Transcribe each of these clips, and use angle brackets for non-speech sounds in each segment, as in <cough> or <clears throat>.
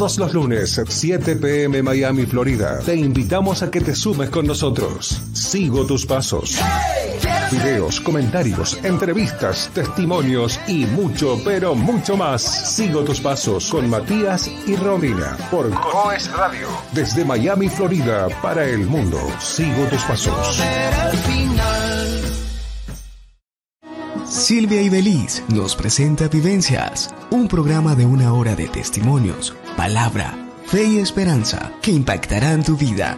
Todos los lunes, 7 pm Miami, Florida. Te invitamos a que te sumes con nosotros. Sigo tus pasos. Videos, comentarios, entrevistas, testimonios y mucho, pero mucho más. Sigo tus pasos con Matías y Romina por Coes Radio. Desde Miami, Florida, para el mundo. Sigo tus pasos. Silvia y Beliz nos presenta Vivencias, un programa de una hora de testimonios, palabra, fe y esperanza que impactarán tu vida.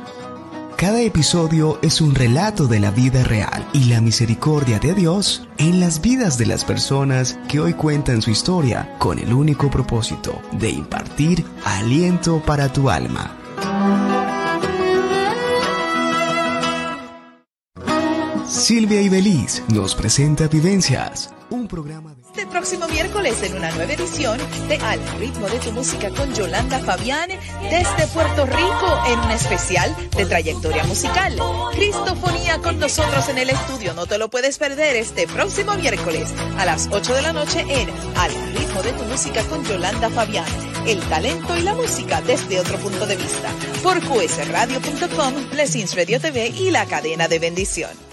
Cada episodio es un relato de la vida real y la misericordia de Dios en las vidas de las personas que hoy cuentan su historia con el único propósito de impartir aliento para tu alma. Silvia y Beliz nos presenta Vivencias, un programa de... Este próximo miércoles en una nueva edición de Al ritmo de tu música con Yolanda Fabián desde Puerto Rico en un especial de trayectoria musical. Cristofonía con nosotros en el estudio, no te lo puedes perder este próximo miércoles a las 8 de la noche en Al ritmo de tu música con Yolanda Fabián. El talento y la música desde otro punto de vista. Por qsradio.com, Blessings Radio TV y la cadena de bendición.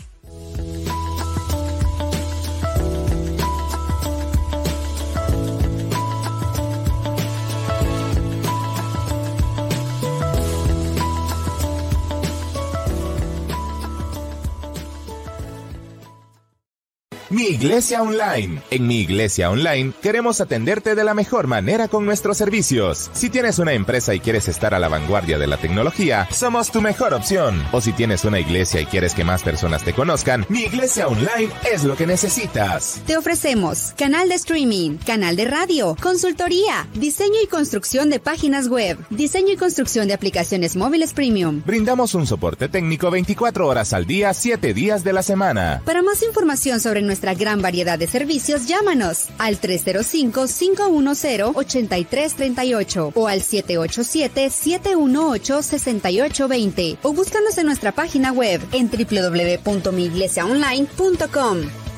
Mi Iglesia Online. En Mi Iglesia Online queremos atenderte de la mejor manera con nuestros servicios. Si tienes una empresa y quieres estar a la vanguardia de la tecnología, somos tu mejor opción. O si tienes una iglesia y quieres que más personas te conozcan, Mi Iglesia Online es lo que necesitas. Te ofrecemos canal de streaming, canal de radio, consultoría, diseño y construcción de páginas web, diseño y construcción de aplicaciones móviles premium. Brindamos un soporte técnico 24 horas al día, 7 días de la semana. Para más información sobre nuestra gran variedad de servicios, llámanos al 305-510-8338 o al 787-718-6820 o búscanos en nuestra página web en www.miiglesiaonline.com.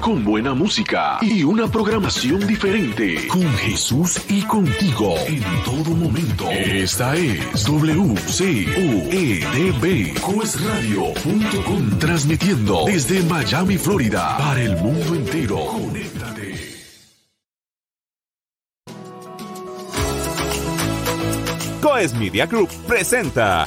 con buena música y una programación diferente. Con Jesús y contigo en todo momento. Esta es WCOEDB, Radio.com transmitiendo desde Miami, Florida, para el mundo entero. Conéctate. Coes Media Group presenta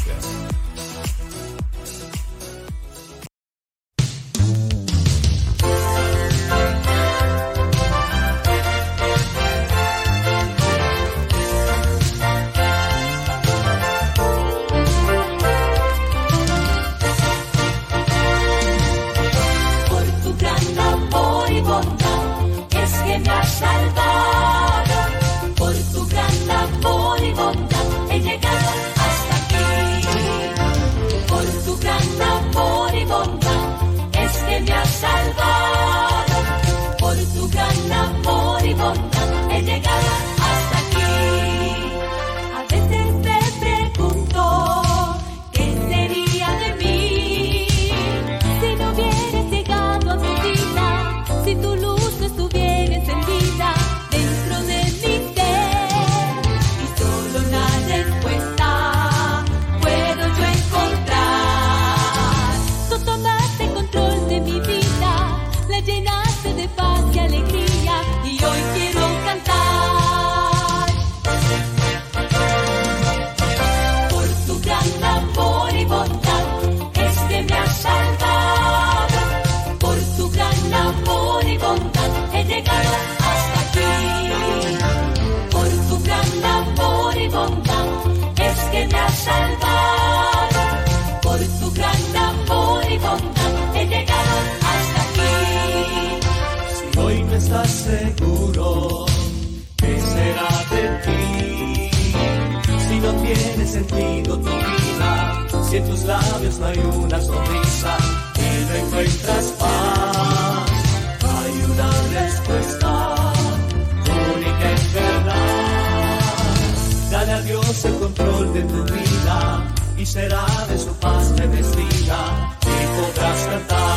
Hay una sonrisa y no encuentras paz, hay una respuesta única en verdad. Dale a Dios el control de tu vida y será de su paz bendecida y podrás cantar.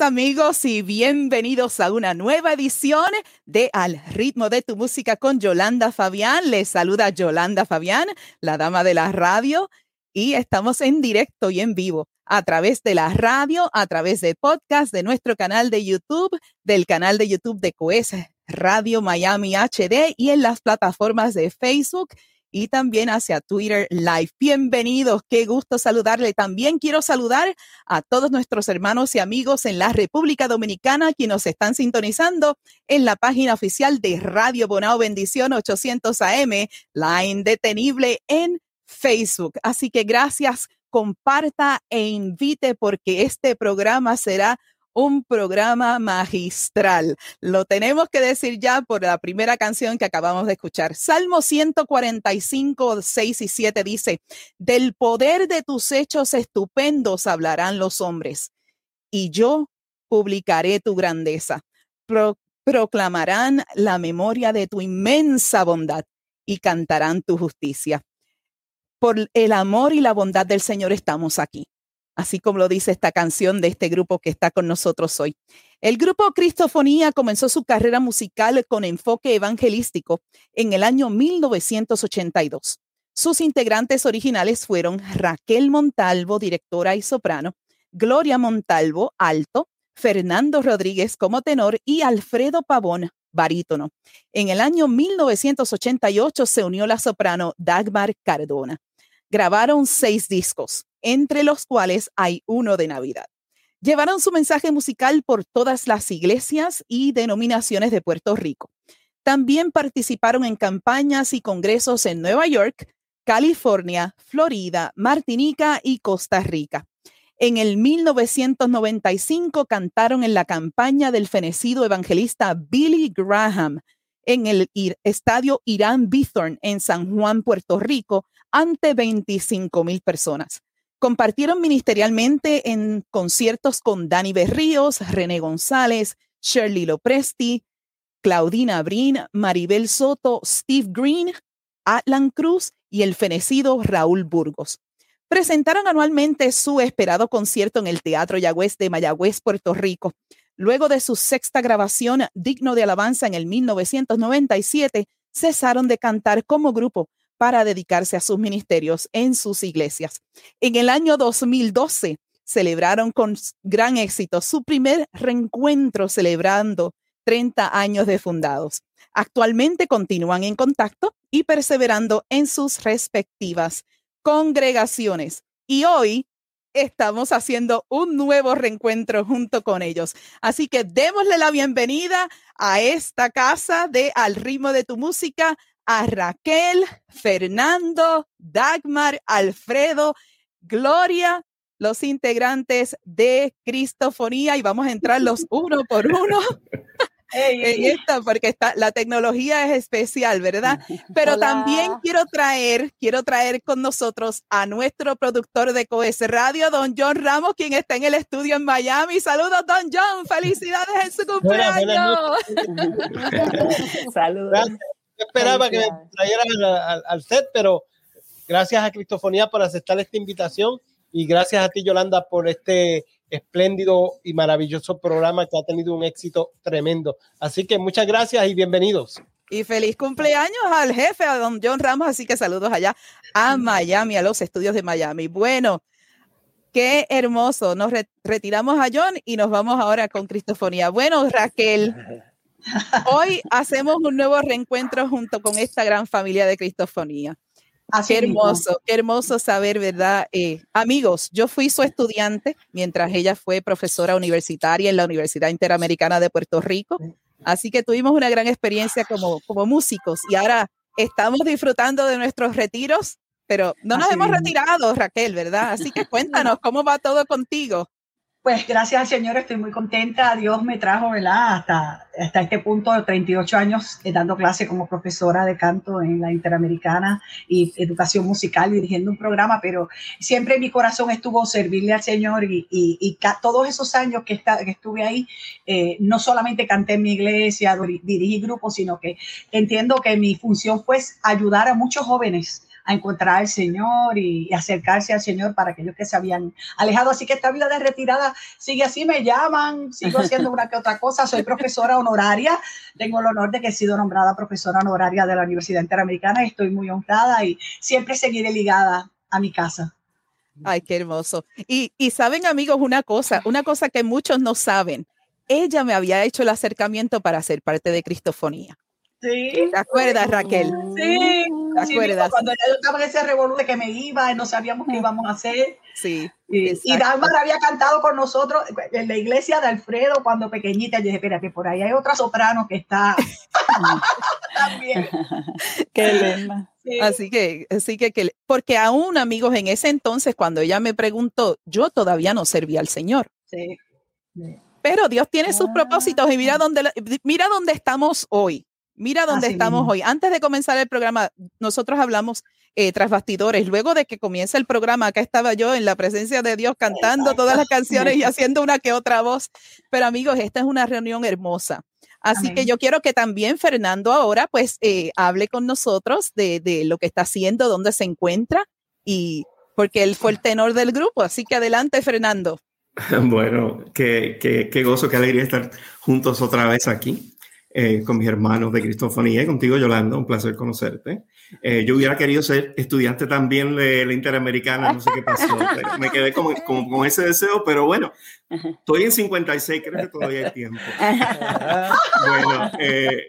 Amigos y bienvenidos a una nueva edición de Al ritmo de tu música con Yolanda Fabián. Les saluda Yolanda Fabián, la dama de la radio, y estamos en directo y en vivo a través de la radio, a través de podcast, de nuestro canal de YouTube, del canal de YouTube de COES Radio Miami HD y en las plataformas de Facebook y también hacia Twitter Live. Bienvenidos, qué gusto saludarle. También quiero saludar a todos nuestros hermanos y amigos en la República Dominicana que nos están sintonizando en la página oficial de Radio Bonao Bendición 800 AM, la indetenible en Facebook. Así que gracias, comparta e invite porque este programa será un programa magistral. Lo tenemos que decir ya por la primera canción que acabamos de escuchar. Salmo 145, 6 y 7 dice, del poder de tus hechos estupendos hablarán los hombres y yo publicaré tu grandeza. proclamarán la memoria de tu inmensa bondad y cantarán tu justicia. Por el amor y la bondad del Señor estamos aquí, así como lo dice esta canción de este grupo que está con nosotros hoy. El grupo Cristofonía comenzó su carrera musical con enfoque evangelístico en el año 1982. Sus integrantes originales fueron Raquel Montalvo, directora y soprano, Gloria Montalvo, alto, Fernando Rodríguez como tenor y Alfredo Pavón, barítono. En el año 1988 se unió la soprano Dagmar Cardona. Grabaron seis discos, entre los cuales hay uno de Navidad. Llevaron su mensaje musical por todas las iglesias y denominaciones de Puerto Rico. También participaron en campañas y congresos en Nueva York, California, Florida, Martinica y Costa Rica. En el 1995 cantaron en la campaña del fenecido evangelista Billy Graham en el estadio Irán Bithorn en San Juan, Puerto Rico, ante 25 mil personas. Compartieron ministerialmente en conciertos con Dani Berríos, René González, Shirley Lopresti, Claudina Brin, Maribel Soto, Steve Green, Atlan Cruz y el fenecido Raúl Burgos. Presentaron anualmente su esperado concierto en el Teatro Yagüez de Mayagüez, Puerto Rico. Luego de su sexta grabación, Digno de Alabanza, en el 1997, cesaron de cantar como grupo para dedicarse a sus ministerios en sus iglesias. En el año 2012 celebraron con gran éxito su primer reencuentro celebrando 30 años de fundados. Actualmente continúan en contacto y perseverando en sus respectivas congregaciones. Y hoy estamos haciendo un nuevo reencuentro junto con ellos. Así que démosle la bienvenida a esta casa de Al ritmo de tu música a Raquel, Fernando, Dagmar, Alfredo, Gloria, los integrantes de Cristofonía y vamos a entrar los <laughs> uno por uno. en esta, porque está, la tecnología es especial, ¿verdad? Pero también quiero traer, quiero traer con nosotros a nuestro productor de Coes Radio, don John Ramos, quien está en el estudio en Miami. Saludos, don John, felicidades en su cumpleaños. Saludos <laughs> esperaba que me trajeran al, set, pero gracias a Cristofonía por aceptar esta invitación y gracias a ti, Yolanda, por este espléndido y maravilloso programa que ha tenido un éxito tremendo. Así que muchas gracias y bienvenidos. Y feliz cumpleaños al jefe, a don John Ramos. Así que saludos allá a Miami, a los estudios de Miami. Bueno, qué hermoso. Nos retiramos a John y nos vamos ahora con Cristofonía. Bueno, Raquel. <laughs> Hoy hacemos un nuevo reencuentro junto con esta gran familia de Cristofonía. qué hermoso, qué hermoso saber, ¿verdad? Eh, amigos, yo fui su estudiante mientras ella fue profesora universitaria en la Universidad Interamericana de Puerto Rico. Así que tuvimos una gran experiencia como, como músicos y ahora estamos disfrutando de nuestros retiros, pero no nos hemos retirado, Raquel, ¿verdad? Así que cuéntanos, ¿cómo va todo contigo? Pues gracias al Señor estoy muy contenta. Dios me trajo, ¿verdad? Hasta, hasta este punto, de 38 años, eh, dando clase como profesora de canto en la Interamericana y educación musical, dirigiendo un programa, pero siempre mi corazón estuvo servirle al Señor y, y, todos esos años que, que estuve ahí, eh, no solamente canté en mi iglesia, dirigí grupos, sino que entiendo que mi función fue ayudar a muchos jóvenes a encontrar al Señor y, acercarse al Señor para aquellos que se habían alejado. Así que esta vida de retirada sigue así, me llaman, sigo haciendo una que otra cosa, soy profesora honoraria, tengo el honor de que he sido nombrada profesora honoraria de la Universidad Interamericana estoy muy honrada y siempre seguiré ligada a mi casa. Ay, qué hermoso. Y, y saben amigos una cosa, una cosa que muchos no saben. Ella me había hecho el acercamiento para ser parte de Cristofonía. Sí. ¿Te acuerdas, Raquel? Sí. ¿Te acuerdas? Cuando yo estaba en ese revolú de que me iba y no sabíamos qué íbamos a hacer. Sí. Y, y Dalmar había cantado con nosotros en la iglesia de Alfredo cuando pequeñita. Yo dije, espera, que por ahí hay otra soprano que está <laughs> también. Qué lema. Así que, así que, que, porque aún amigos, en ese entonces, cuando ella me preguntó, yo todavía no servía al Señor. Sí. Pero Dios tiene sus propósitos y mira dónde, mira dónde estamos hoy. Mira dónde estamos hoy. Antes de comenzar el programa, nosotros hablamos eh, tras bastidores. Luego de que comienza el programa, acá estaba yo en la presencia de Dios cantando todas las canciones y <laughs> haciendo una que otra voz. Pero amigos, esta es una reunión hermosa. Así que yo quiero que también Fernando ahora pues eh, hable con nosotros de, de, lo que está haciendo, dónde se encuentra y porque él fue el tenor del grupo. Así que adelante, Fernando. <laughs> Bueno, qué, qué, qué gozo, qué alegría estar juntos otra vez aquí. Eh, con mis hermanos de Cristofonía y contigo, Yolanda, un placer conocerte. Eh, yo hubiera querido ser estudiante también de la Interamericana, no sé qué pasó, me quedé como, con ese deseo, pero bueno, estoy en 56, creo que todavía hay tiempo. bueno, eh,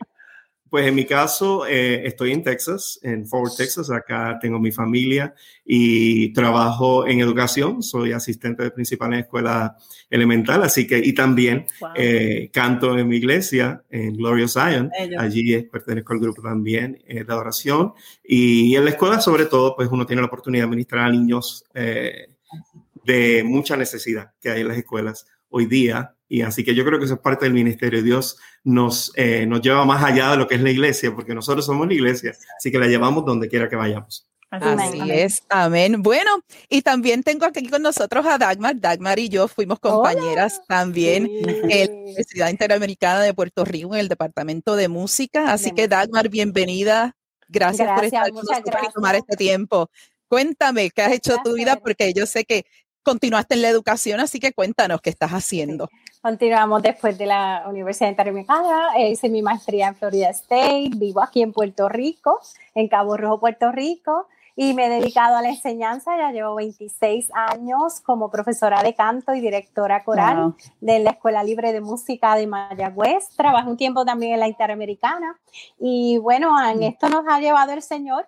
pues en mi caso, eh, estoy en Texas, en Fort Texas. Acá tengo mi familia y trabajo en educación. Soy asistente de principal en escuela elemental, así que, y también eh, canto en mi iglesia, en Glorious Zion. Allí pertenezco al grupo también eh, de adoración. Y en la escuela, sobre todo, pues uno tiene la oportunidad de ministrar a niños de mucha necesidad que hay en las escuelas hoy día y así que yo creo que eso es parte del ministerio. Dios nos, eh, nos lleva más allá de lo que es la iglesia, porque nosotros somos la iglesia, así que la llevamos donde quiera que vayamos. Así es, amén. Bueno, y también tengo aquí con nosotros a Dagmar. Dagmar y yo fuimos compañeras también en la Universidad Interamericana de Puerto Rico en el Departamento de Música. Así que Dagmar, bienvenida. Gracias, por estar con nosotros y tomar este tiempo. Cuéntame qué has hecho tu vida, porque yo sé que continuaste en la educación, así que cuéntanos qué estás haciendo. Continuamos después de la Universidad Interamericana, hice mi maestría en Florida State, vivo aquí en Puerto Rico, en Cabo Rojo, Puerto Rico, y me he dedicado a la enseñanza, ya llevo 26 años como profesora de canto y directora coral de la Escuela Libre de Música de Mayagüez, trabajé un tiempo también en la Interamericana, y bueno, en mm. esto nos ha llevado el Señor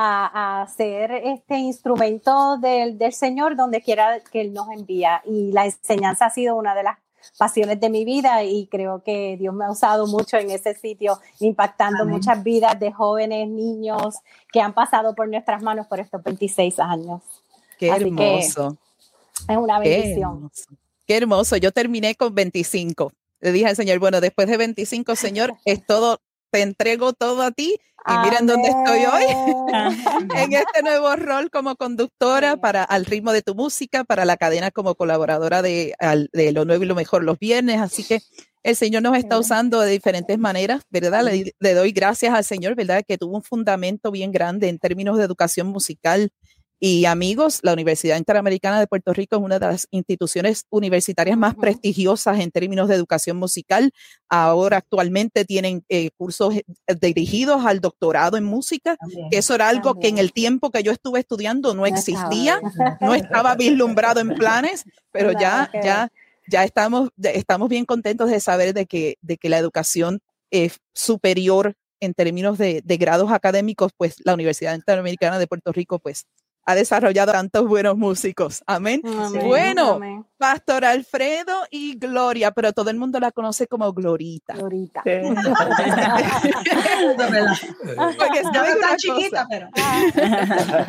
a, ser este instrumento del, del, Señor donde quiera que Él nos envía. Y la enseñanza ha sido una de las pasiones de mi vida y creo que Dios me ha usado mucho en ese sitio, impactando muchas vidas de jóvenes, niños que han pasado por nuestras manos por estos 26 años. Qué hermoso. es una bendición. Qué hermoso. Yo terminé con 25. Le dije al Señor, bueno, después de 25, Señor, es todo, te entrego todo a ti y miren dónde estoy hoy, <laughs> en este nuevo rol como conductora para Al ritmo de tu música, para la cadena como colaboradora de, de Lo Nuevo y Lo Mejor los viernes. Así que el Señor nos está usando de diferentes maneras, ¿verdad? Le, le, doy gracias al Señor, ¿verdad? Que tuvo un fundamento bien grande en términos de educación musical, y amigos, la Universidad Interamericana de Puerto Rico es una de las instituciones universitarias más prestigiosas en términos de educación musical. Ahora actualmente tienen eh, cursos eh, dirigidos al doctorado en música, que eso era algo que en el tiempo que yo estuve estudiando no existía, no estaba vislumbrado en planes, pero ya, ya, ya estamos, estamos bien contentos de saber de que, de que la educación es superior en términos de, de grados académicos, pues la Universidad Interamericana de Puerto Rico, pues ha desarrollado tantos buenos músicos. Amén. Bueno, Pastor Alfredo y Gloria, pero todo el mundo la conoce como Glorita. Glorita. <laughs> Porque saben una chiquita, pero.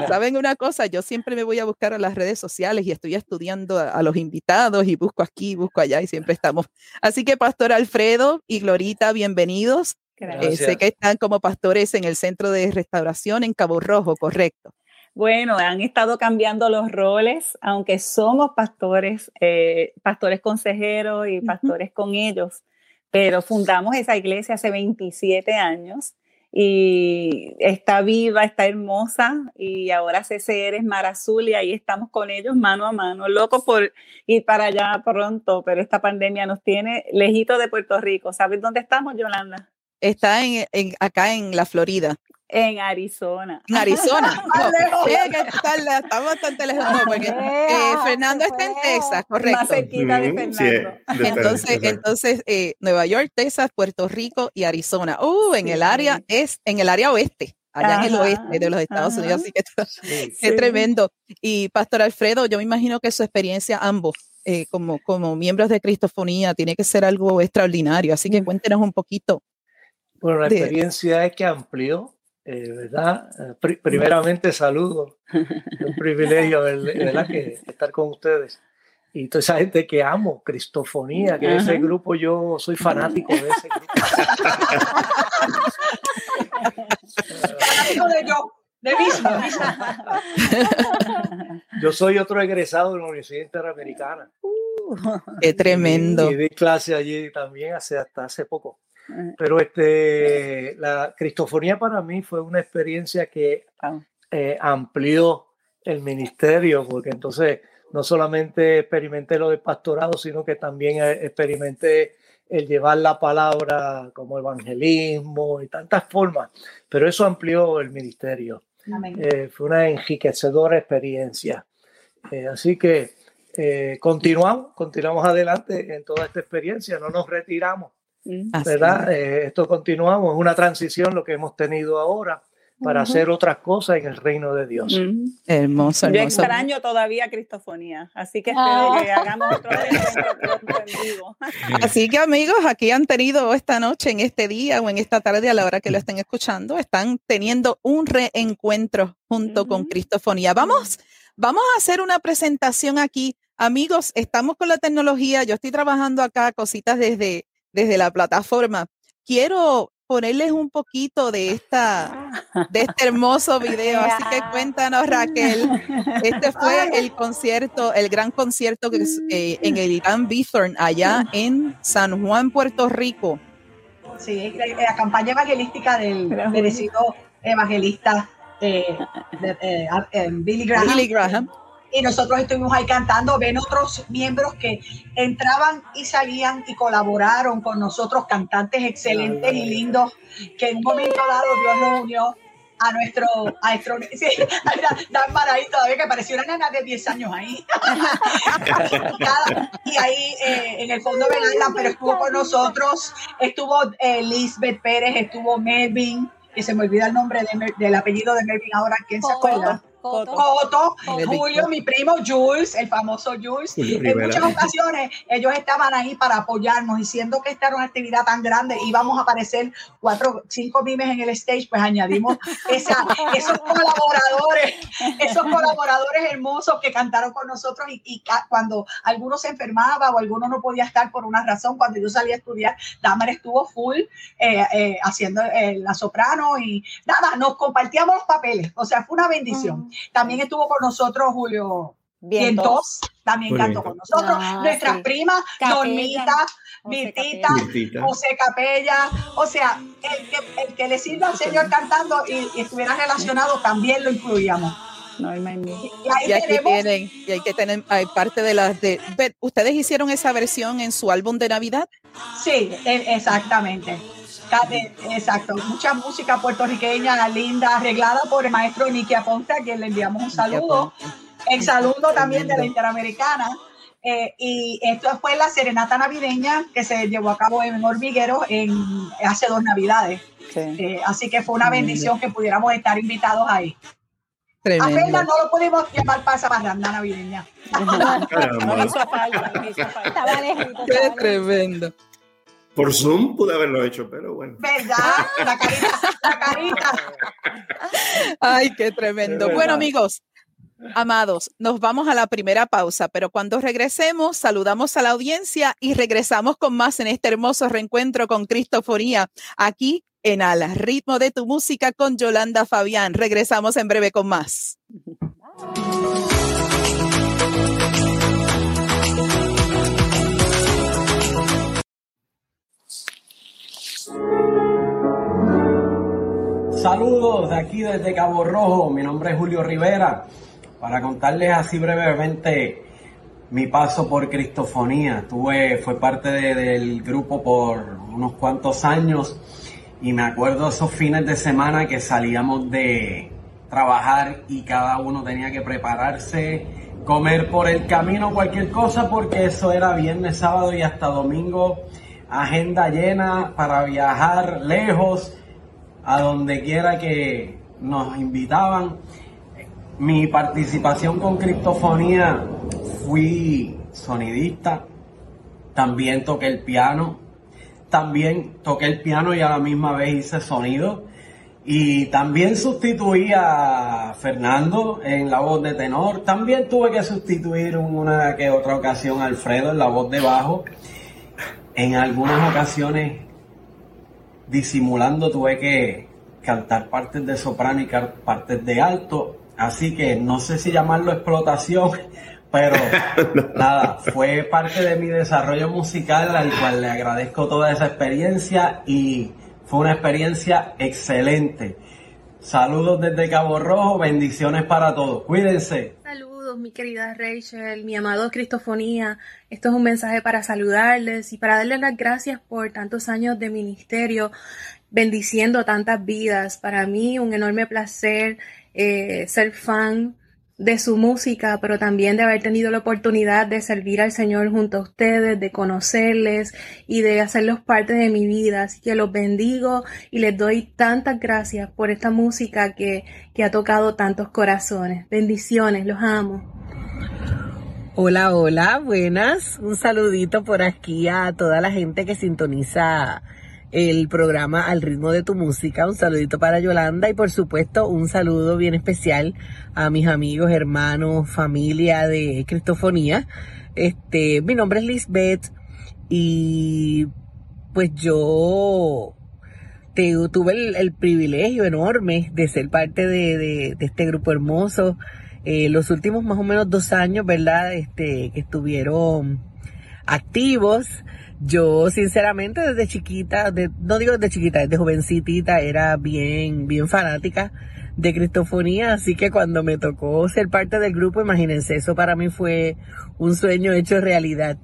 Saben una cosa, yo siempre me voy a buscar a las redes sociales y estoy estudiando a, los invitados y busco aquí, busco allá y siempre estamos. Así que Pastor Alfredo y Glorita, bienvenidos. Eh, sé que están como pastores en el centro de restauración en Cabo Rojo, correcto. Bueno, han estado cambiando los roles, aunque somos pastores, eh, pastores consejeros y pastores con ellos, pero fundamos esa iglesia hace 27 años y está viva, está hermosa y ahora CCR es Mar Azul y ahí estamos con ellos mano a mano, locos por ir para allá pronto, pero esta pandemia nos tiene lejito de Puerto Rico. ¿Sabes dónde estamos, Yolanda? Está en, acá en la Florida. En Arizona. En Arizona. <laughs> No, está, bastante lejos. No, porque eh, Fernando está en Texas, correcto. Más cerquita de Fernando. entonces, entonces eh, Nueva York, Texas, Puerto Rico y Arizona. Uh, en el área es, en el área oeste, allá en el oeste de los Estados Unidos. Así que es tremendo. Y Pastor Alfredo, yo me imagino que su experiencia ambos. Eh, como, como miembros de Cristofonía tiene que ser algo extraordinario, así que mm. cuéntenos un poquito. Bueno, la experiencia es que amplió eh, ¿verdad? Eh, primeramente saludo, un privilegio ¿verdad? que estar con ustedes y toda esa gente que amo, Cristofonía, que ese grupo yo soy fanático de ese grupo. fanático de yo. De mismo. Yo soy otro egresado de la Universidad Interamericana. Qué tremendo. Y, di clase allí también hace, hasta hace poco. Pero este, la cristofonía para mí fue una experiencia que eh, amplió el ministerio, porque entonces no solamente experimenté lo del pastorado, sino que también eh, experimenté el llevar la palabra como evangelismo y tantas formas, pero eso amplió el ministerio. Eh, fue una enriquecedora experiencia. Eh, así que continuamos, continuamos adelante en toda esta experiencia, no nos retiramos, ¿verdad? esto continuamos, es una transición lo que hemos tenido ahora para hacer otras cosas en el reino de Dios. Hermoso, Yo extraño todavía Cristofonía, así que espero que hagamos otro en vivo. <laughs> Así que amigos, aquí han tenido esta noche, en este día o en esta tarde a la hora que lo estén escuchando, están teniendo un reencuentro junto con Cristofonía. Vamos, vamos a hacer una presentación aquí. Amigos, estamos con la tecnología, yo estoy trabajando acá cositas desde, desde la plataforma. Quiero ponerles un poquito de esta de este hermoso <laughs> video. Así que cuéntanos, Raquel. Este fue el concierto, el gran concierto que eh, en el Gran Bithorn, allá en San Juan, Puerto Rico. Sí, la, campaña evangelística del merecido evangelista eh, eh, Billy Graham. Billy Graham y nosotros estuvimos ahí cantando, ven otros miembros que entraban y salían y colaboraron con nosotros, cantantes excelentes y lindos, que en un momento dado Dios nos unió a nuestro, a nuestro <laughs> sí, Dan Maray todavía que parecía una nena de 10 años ahí. <laughs> y ahí eh, en el fondo Belalda, pero estuvo con nosotros, estuvo eh, Lisbeth Pérez, estuvo Melvin, que se me olvida el nombre del apellido de Melvin ahora, ¿quién se acuerda? Coto, Julio, mi primo Jules, el famoso Jules. en muchas ocasiones ellos estaban ahí para apoyarnos, diciendo que esta era una actividad tan grande, íbamos a aparecer cuatro, cinco mimes en el stage, pues añadimos <laughs> esa, esos colaboradores, esos colaboradores hermosos que cantaron con nosotros y, cuando alguno se enfermaba o alguno no podía estar por una razón, cuando yo salí a estudiar, Damar estuvo full eh, eh, haciendo eh, la soprano y nada, nos compartíamos los papeles, o sea, fue una bendición. También estuvo con nosotros Julio Vientos, también cantó con nosotros. Ah, Nuestras primas, Normita, Mirtita, José Capella. O sea, el que, le sirva al Señor cantando y, estuviera relacionado también lo incluíamos. Y, aquí tienen, y hay que tener hay parte de las de, ¿Ustedes hicieron esa versión en su álbum de Navidad? Sí, e, exactamente. Exacto, mucha música puertorriqueña linda, arreglada por el maestro Nicky Aponte, a quien le enviamos un saludo. Exalumno también de la Interamericana. Eh, y esto fue la serenata navideña que se llevó a cabo en Hormiguero en, hace dos navidades. Eh, así que fue una bendición que pudiéramos estar invitados ahí. A Fernan no lo pudimos llamar para esa parranda navideña. <laughs> Qué tremendo. Por Zoom pude haberlo hecho, pero bueno. ¿Verdad? La carita, la carita. Ay, qué tremendo. Bueno, amigos, amados, nos vamos a la primera pausa, pero cuando regresemos, saludamos a la audiencia y regresamos con más en este hermoso reencuentro con Cristofonía, aquí en Al ritmo de tu música con Yolanda Fabián. Regresamos en breve con más. Saludos de aquí desde Cabo Rojo, mi nombre es Julio Rivera, para contarles así brevemente mi paso por Cristofonía. Tuve, fue parte del grupo por unos cuantos años y me acuerdo esos fines de semana que salíamos de trabajar y cada uno tenía que prepararse, comer por el camino cualquier cosa porque eso era viernes, sábado y hasta domingo, agenda llena para viajar lejos a donde quiera que nos invitaban. Mi participación con Cristofonía fui sonidista, también toqué el piano, también toqué el piano y a la misma vez hice sonido. Y también sustituí a Fernando en la voz de tenor. También tuve que sustituir una que otra ocasión a Alfredo en la voz de bajo. En algunas ocasiones disimulando tuve que cantar partes de soprano y partes de alto. Así que no sé si llamarlo explotación, <laughs> pero <laughs> nada, fue parte de mi desarrollo musical al cual le agradezco toda esa experiencia y fue una experiencia excelente. Saludos desde Cabo Rojo, bendiciones para todos. Cuídense. Mi querida Rachel, mi amado Cristofonía. Esto es un mensaje para saludarles y para darles las gracias por tantos años de ministerio, bendiciendo tantas vidas. Para mí, un enorme placer eh, ser fan de su música, pero también de haber tenido la oportunidad de servir al Señor junto a ustedes, de conocerles y de hacerlos parte de mi vida. Así que los bendigo y les doy tantas gracias por esta música que, que ha tocado tantos corazones. Bendiciones, los amo. Hola, hola, buenas. Un saludito por aquí a toda la gente que sintoniza el programa Al ritmo de tu música. Un saludito para Yolanda y por supuesto un saludo bien especial a mis amigos, hermanos, familia de Cristofonía. Este, mi nombre es Lisbeth y pues yo tuve el, privilegio enorme de ser parte de, este grupo hermoso. Eh, los últimos más o menos dos años, ¿verdad? Este, que estuvieron activos. Yo, sinceramente, desde chiquita, no digo desde chiquita, desde jovencitita, era bien, bien fanática de Cristofonía, así que cuando me tocó ser parte del grupo, imagínense, eso para mí fue un sueño hecho realidad.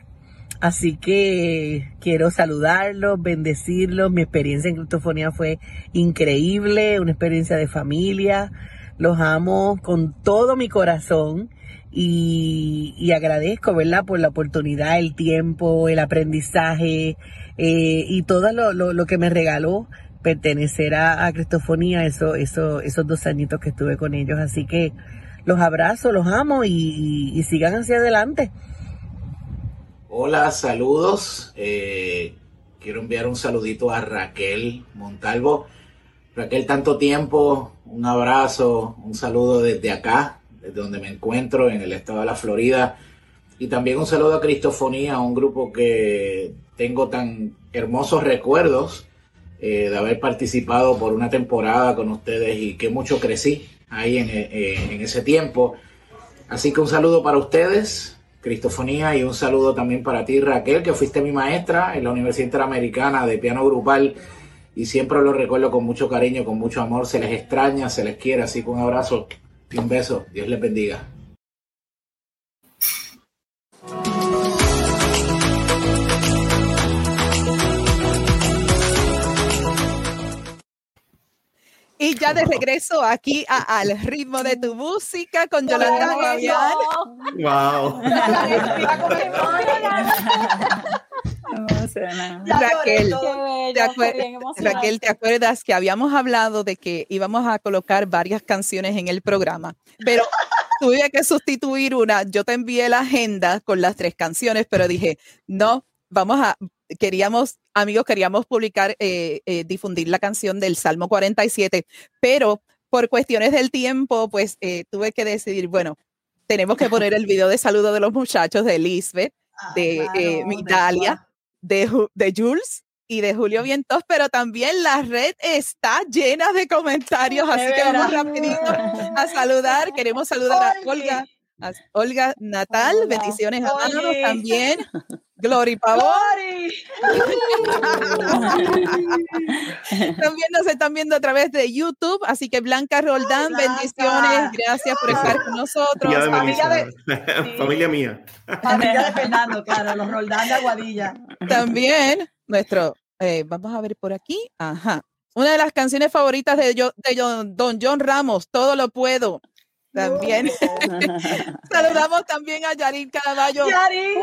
Así que quiero saludarlos, bendecirlos. Mi experiencia en Cristofonía fue increíble, una experiencia de familia. Los amo con todo mi corazón y, agradezco, ¿verdad?, por la oportunidad, el tiempo, el aprendizaje eh, y todo lo, que me regaló pertenecer a, Cristofonía eso, eso, esos dos añitos que estuve con ellos. Así que los abrazo, los amo y, sigan hacia adelante. Hola, saludos. Eh, quiero enviar un saludito a Raquel Montalvo. Raquel, tanto tiempo, un abrazo, un saludo desde acá, donde me encuentro, en el estado de la Florida. Y también un saludo a Cristofonía, un grupo que tengo tan hermosos recuerdos eh, de haber participado por una temporada con ustedes y que mucho crecí ahí en, eh, en ese tiempo. Así que un saludo para ustedes, Cristofonía, y un saludo también para ti, Raquel, que fuiste mi maestra en la Universidad Interamericana de Piano Grupal y siempre lo recuerdo con mucho cariño, con mucho amor. Se les extraña, se les quiere, así que un abrazo y un beso. Dios les bendiga. Y ya de regreso aquí al ritmo de tu música con Yolanda Fabián. Wow. <laughs> <laughs> Raquel, Raquel, ¿te acuerdas que habíamos hablado de que íbamos a colocar varias canciones en el programa? Pero <laughs> tuve que sustituir una. Yo te envié la agenda con las tres canciones, pero dije, no, vamos a, queríamos, amigos, queríamos publicar, eh, eh, difundir la canción del Salmo 47, pero por cuestiones del tiempo, pues eh, tuve que decidir, bueno, tenemos que poner el video de saludo de los muchachos de Lisbeth, ah, de claro, Mitalia, de, de Jules y de Julio Vientos, pero también la red está llena de comentarios, así que vamos rapidito a saludar. Queremos saludar a Olga, a Olga Natal, bendiciones a todos también. Glory Pavori. <laughs> También nos están viendo a través de YouTube, así que Blanca Roldán, bendiciones, gracias por estar con nosotros. Familia, de, familia mía. Familia de Fernando, claro, los Roldán de Aguadilla. También nuestro, eh, vamos a ver por aquí, ajá. Una de las canciones favoritas de, de Don John Ramos, Todo lo puedo. También. <laughs> Saludamos también a Yarin Caraballo. Yarin,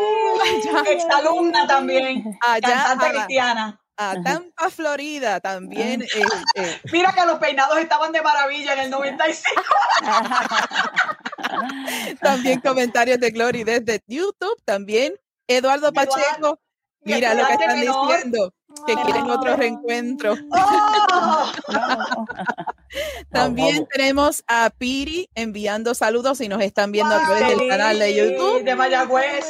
exalumna también. cantante cristiana. A Tampa, Florida, también. Eh, eh. Mira que los peinados estaban de maravilla en el 95. <laughs> también comentarios de Glory desde YouTube, también. Eduardo Pacheco, mira lo que están diciendo que quieren otro reencuentro. Oh. <laughs> También tenemos a Piri enviando saludos y nos están viendo a través del canal de YouTube. De Mayagüez.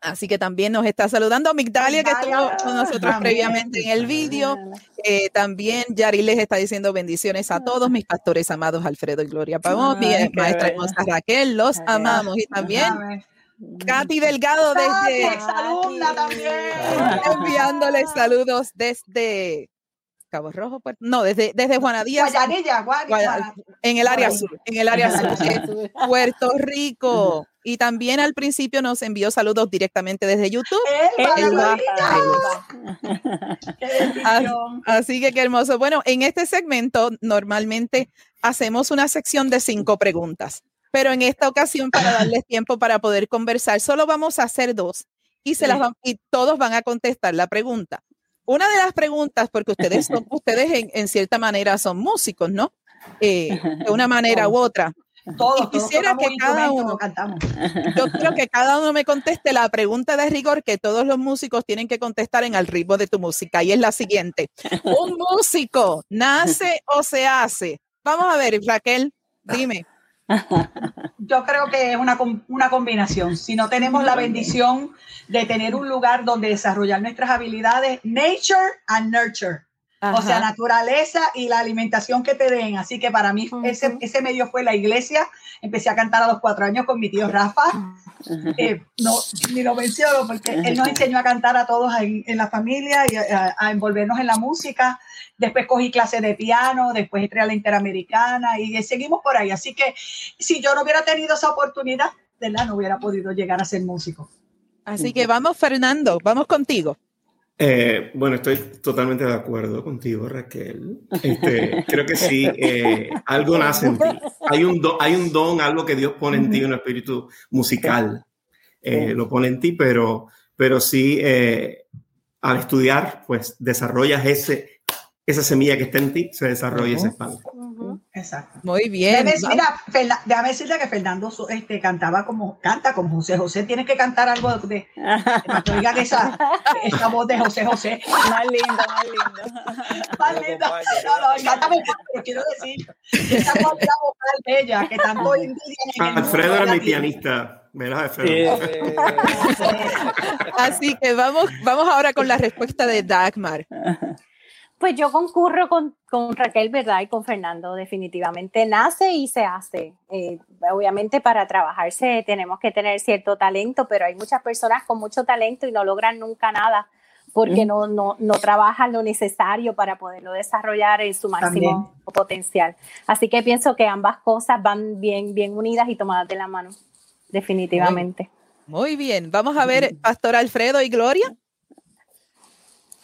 Así que también nos está saludando Migdalia, que estuvo con nosotros previamente en el vídeo. Eh, también Yari les está diciendo bendiciones a todos mis pastores amados, Alfredo y Gloria Pavón, mi maestra hermosa Raquel, los amamos. Y también Katy Delgado desde exalumna también. enviándoles saludos desde Cabo Rojo, pues, no, desde, desde Juana Díaz. Guayanilla, Guaya- en el área sur, en el área sur, de Puerto Rico. Y también al principio nos envió saludos directamente desde YouTube. Elba, Elba. <laughs> Así que qué hermoso. Bueno, en este segmento normalmente hacemos una sección de cinco preguntas, pero en esta ocasión para <laughs> darles tiempo para poder conversar, solo vamos a hacer dos y se las van- y todos van a contestar la pregunta. Una de las preguntas, porque ustedes son, <laughs> ustedes en, en cierta manera son músicos, ¿no? Eh, de una manera u otra. Todos, y quisiera todos que cada uno, cantamos. yo quiero que cada uno me conteste la pregunta de rigor que todos los músicos tienen que contestar en el ritmo de tu música y es la siguiente. ¿Un <laughs> músico nace o se hace? Vamos a ver, Raquel, dime. Yo creo que es una, una combinación. Si no tenemos la bendición de tener un lugar donde desarrollar nuestras habilidades, nature and nurture. O sea, naturaleza y la alimentación que te den. Así que para mí ese, ese medio fue la iglesia. Empecé a cantar a los cuatro años con mi tío Rafa. Eh, no, ni lo menciono porque él nos enseñó a cantar a todos en, en la familia y a, a envolvernos en la música. Después cogí clases de piano, después entré a la Interamericana y seguimos por ahí. Así que si yo no hubiera tenido esa oportunidad, ¿verdad? No hubiera podido llegar a ser músico. Así que vamos, Fernando, vamos contigo. Eh, bueno, estoy totalmente de acuerdo contigo, Raquel. Este, <laughs> creo que sí, eh, algo nace en ti. Hay un, don, hay un don, algo que Dios pone en ti, un espíritu musical. Eh, lo pone en ti, pero, pero sí, al estudiar, pues desarrollas ese, esa semilla que está en ti, se desarrolla y se expande. Exacto. Muy bien. Déjame, mira, Ferna- déjame decirle que Fernando este, cantaba como, canta como José José. Tienes que cantar algo de, de- para que oigan esa, esa voz de José José. Más lindo, más lindo. <laughs> Más linda. No, no, canta muy bien, pero quiero decir, esa voz de la vocal bella que tanto envidian en el Alfredo era de mi pianista. ¿verdad, Alfredo? <laughs> Así que vamos, vamos ahora con la respuesta de Dagmar. Pues yo concurro con, con Raquel, ¿verdad? Y con Fernando, definitivamente. Nace y se hace. Eh, obviamente para trabajarse tenemos que tener cierto talento, pero hay muchas personas con mucho talento y no logran nunca nada porque no, no, no trabajan lo necesario para poderlo desarrollar en su máximo potencial. Así que pienso que ambas cosas van bien, bien unidas y tomadas de la mano, definitivamente. Muy bien, vamos a ver, Pastor Alfredo y Gloria.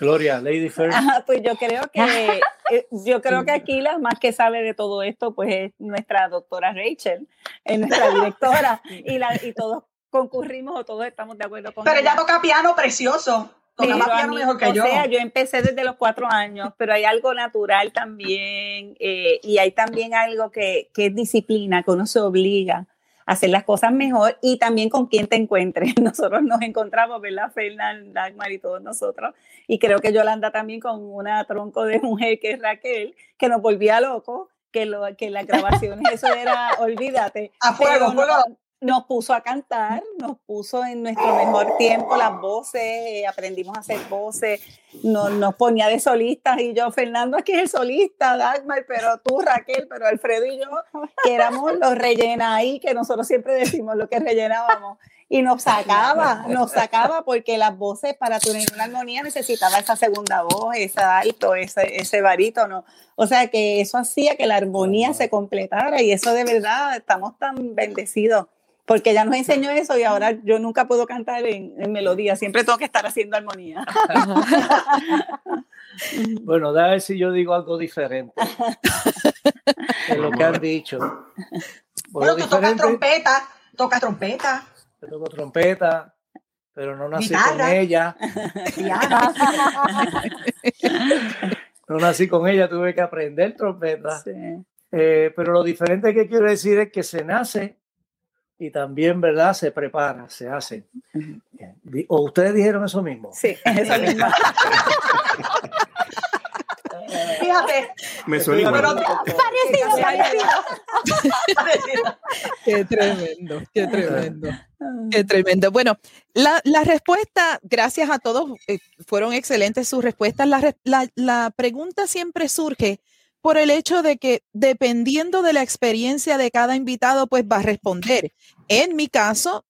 Gloria, Lady First. Ajá, pues yo creo que <laughs> eh, yo creo que aquí la más que sabe de todo esto pues es nuestra doctora Rachel, es nuestra directora <laughs> y, la, y todos concurrimos o todos estamos de acuerdo con Pero ella toca piano precioso. Toca más Pero a piano mí, mejor que o yo. sea, yo empecé desde los cuatro años, pero hay algo natural también eh, y hay también algo que, que es disciplina, que uno se obliga a hacer las cosas mejor y también con quien te encuentres. <laughs> Nosotros nos encontramos, ¿verdad? Fernán, Dagmar y todos nosotros. Y creo que Yolanda también con una tronco de mujer que es Raquel, que nos volvía locos, que, lo, que las grabaciones, eso era, <laughs> olvídate. A fuego, fuego. no- nos puso a cantar, nos puso en nuestro mejor tiempo las voces, eh, aprendimos a hacer voces, nos, nos ponía de solistas y yo, Fernando aquí es el solista, Dagmar, pero tú, Raquel, pero Alfredo y yo, que éramos los rellena ahí, que nosotros siempre decimos lo que rellenábamos. Y nos <laughs> sacaba, nos sacaba porque las voces para tener una armonía necesitaba esa segunda voz, ese alto, ese, ese barítono. O sea que eso hacía que la armonía se completara y eso de verdad estamos tan bendecidos porque ella nos enseñó <laughs> eso y ahora yo nunca puedo cantar en, en melodía, siempre tengo que estar haciendo armonía. <laughs> Bueno, a ver si yo digo algo diferente de lo que han dicho. Bueno, Bueno, tú tocas trompeta, tocas trompeta. Yo toco trompeta, pero no nací con ella. <laughs> No nací con ella, tuve que aprender trompeta. Eh, pero lo diferente que quiero decir es que se nace y también, ¿verdad? Se prepara, se hace. ¿O ustedes dijeron eso mismo? Sí, eso mismo. <laughs> Fíjate. Me suena igual. Pero- Qué tremendo, qué tremendo. Qué tremendo. Bueno, la, la respuesta, gracias a todos, eh, fueron excelentes sus respuestas. La, la- la pregunta siempre surge por el hecho de que dependiendo de la experiencia de cada invitado, pues va a responder. En mi caso,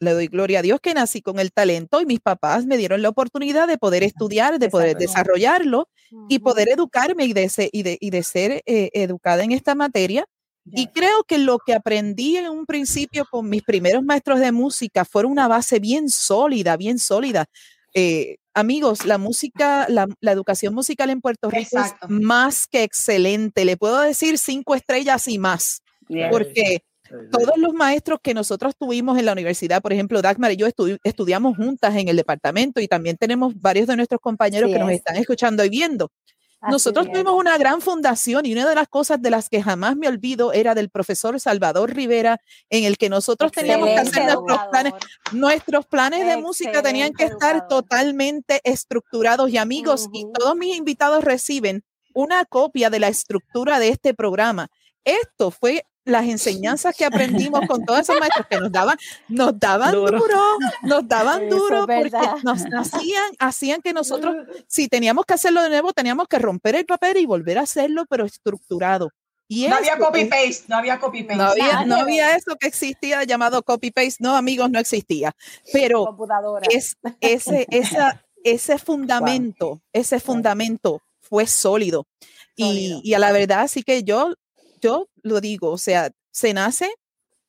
le doy gloria a Dios que nací con el talento y mis papás me dieron la oportunidad de poder estudiar, de poder desarrollarlo y poder educarme y de, se- y de, y de ser eh, educada en esta materia. Y creo que lo que aprendí en un principio con mis primeros maestros de música fue una base bien sólida, bien sólida. Eh, amigos, la música, la, la educación musical en Puerto Rico es más que excelente. Le puedo decir cinco estrellas y más, Bien. porque todos los maestros que nosotros tuvimos en la universidad, por ejemplo, Dagmar y yo estu- estudiamos juntas en el departamento y también tenemos varios de nuestros compañeros que nos es. están escuchando y viendo. Así Nosotros es. tuvimos una gran fundación y una de las cosas de las que jamás me olvido era del profesor Salvador Rivera, en el que nosotros teníamos que hacer nuestros planes, nuestros planes de música tenían que estar totalmente estructurados y amigos, y todos mis invitados reciben una copia de la estructura de este programa. Esto fue las enseñanzas que aprendimos con todos esos maestros que nos daban, nos daban Duro. duro, nos daban Eso duro porque nos hacían, hacían que nosotros, si teníamos que hacerlo de nuevo, teníamos que romper el papel y volver a hacerlo, pero estructurado. Y No había eso copy es- paste, no había copy paste. no había, no había eso que existía llamado copy paste. No, amigos, no existía. Pero es ese, esa, ese fundamento, ese fundamento fue sólido. Y, y a la verdad, así que yo, yo lo digo, o sea, se nace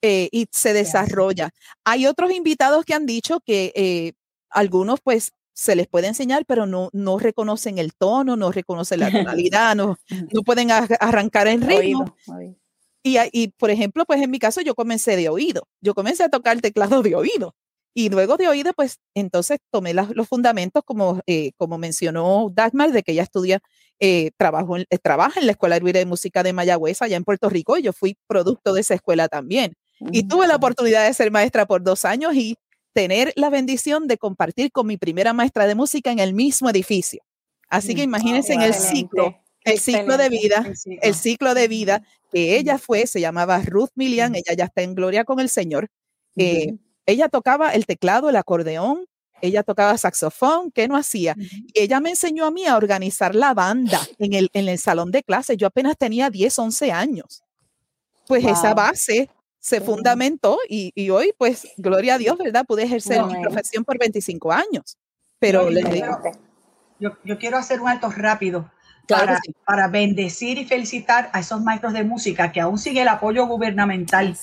eh, y se desarrolla. Hay otros invitados que han dicho que eh, algunos pues se les puede enseñar, pero no, no reconocen el tono, no reconocen la <laughs> tonalidad, no, no pueden ar- arrancar en ritmo. Oído, oído. Y, y, por ejemplo, pues en mi caso yo comencé de oído. Yo comencé a tocar teclado de oído. Y luego de oído, pues entonces tomé las- los fundamentos, como, eh, como mencionó Dagmar, de que ella estudia, eh, trabajo en- eh, trabaja en la Escuela Libre de Música de Mayagüez, allá en Puerto Rico, y yo fui producto de esa escuela también. Y tuve la oportunidad de ser maestra por dos años y tener la bendición de compartir con mi primera maestra de música en el mismo edificio. Así que imagínense en el ciclo, el ciclo de vida, El ciclo. el ciclo de vida que ella fue, se llamaba Ruth Milian, ella ya está en gloria con el Señor. Eh, Ella tocaba el teclado, el acordeón, ella tocaba saxofón, ¿qué no hacía? Y ella me enseñó a mí a organizar la banda en el, en el salón de clases. Yo apenas tenía 10, 11 años. Pues esa base se fundamentó y, y hoy, pues, gloria a Dios, ¿verdad? Pude ejercer mi profesión por 25 años. Pero No, les digo, yo quiero hacer un alto rápido Claro para, que sí. para bendecir y felicitar a esos maestros de música que aún sigue el apoyo gubernamental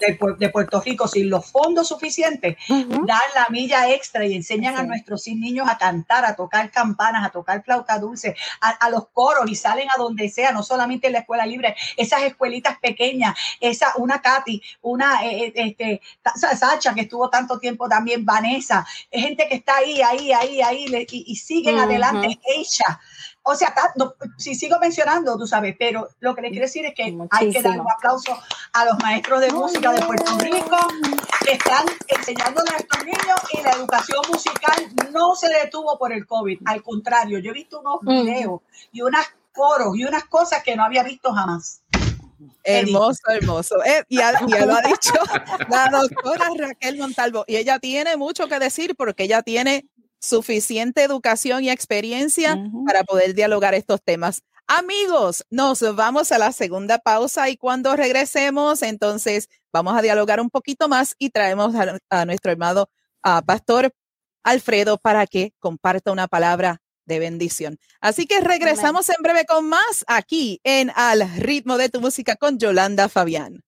de, Pu- de Puerto Rico sin los fondos suficientes, dan la milla extra y enseñan a nuestros niños a cantar, a tocar campanas, a tocar flauta dulce, a, a los coros y salen a donde sea, no solamente en la escuela libre, esas escuelitas pequeñas, esa, una Katy, una eh, eh, este, Sacha que estuvo tanto tiempo también, Vanessa, es gente que está ahí, ahí, ahí, ahí y, y siguen adelante, ella. O sea, no, si sigo mencionando, tú sabes, pero lo que le quiero decir es que hay que dar un aplauso a los maestros de música de Puerto Rico que están enseñando a nuestros niños y la educación musical no se detuvo por el COVID. Al contrario, yo he visto unos videos y unas coros y unas cosas que no había visto jamás. Hermoso, hermoso. Eh, ya, ya lo ha dicho la doctora Raquel Montalvo. Y ella tiene mucho que decir porque ella tiene suficiente educación y experiencia para poder dialogar estos temas. Amigos, nos vamos a la segunda pausa y cuando regresemos, entonces vamos a dialogar un poquito más y traemos a, a nuestro hermano a Pastor Alfredo para que comparta una palabra de bendición. Así que regresamos en breve con más aquí en Al ritmo de tu música con Yolanda Fabián.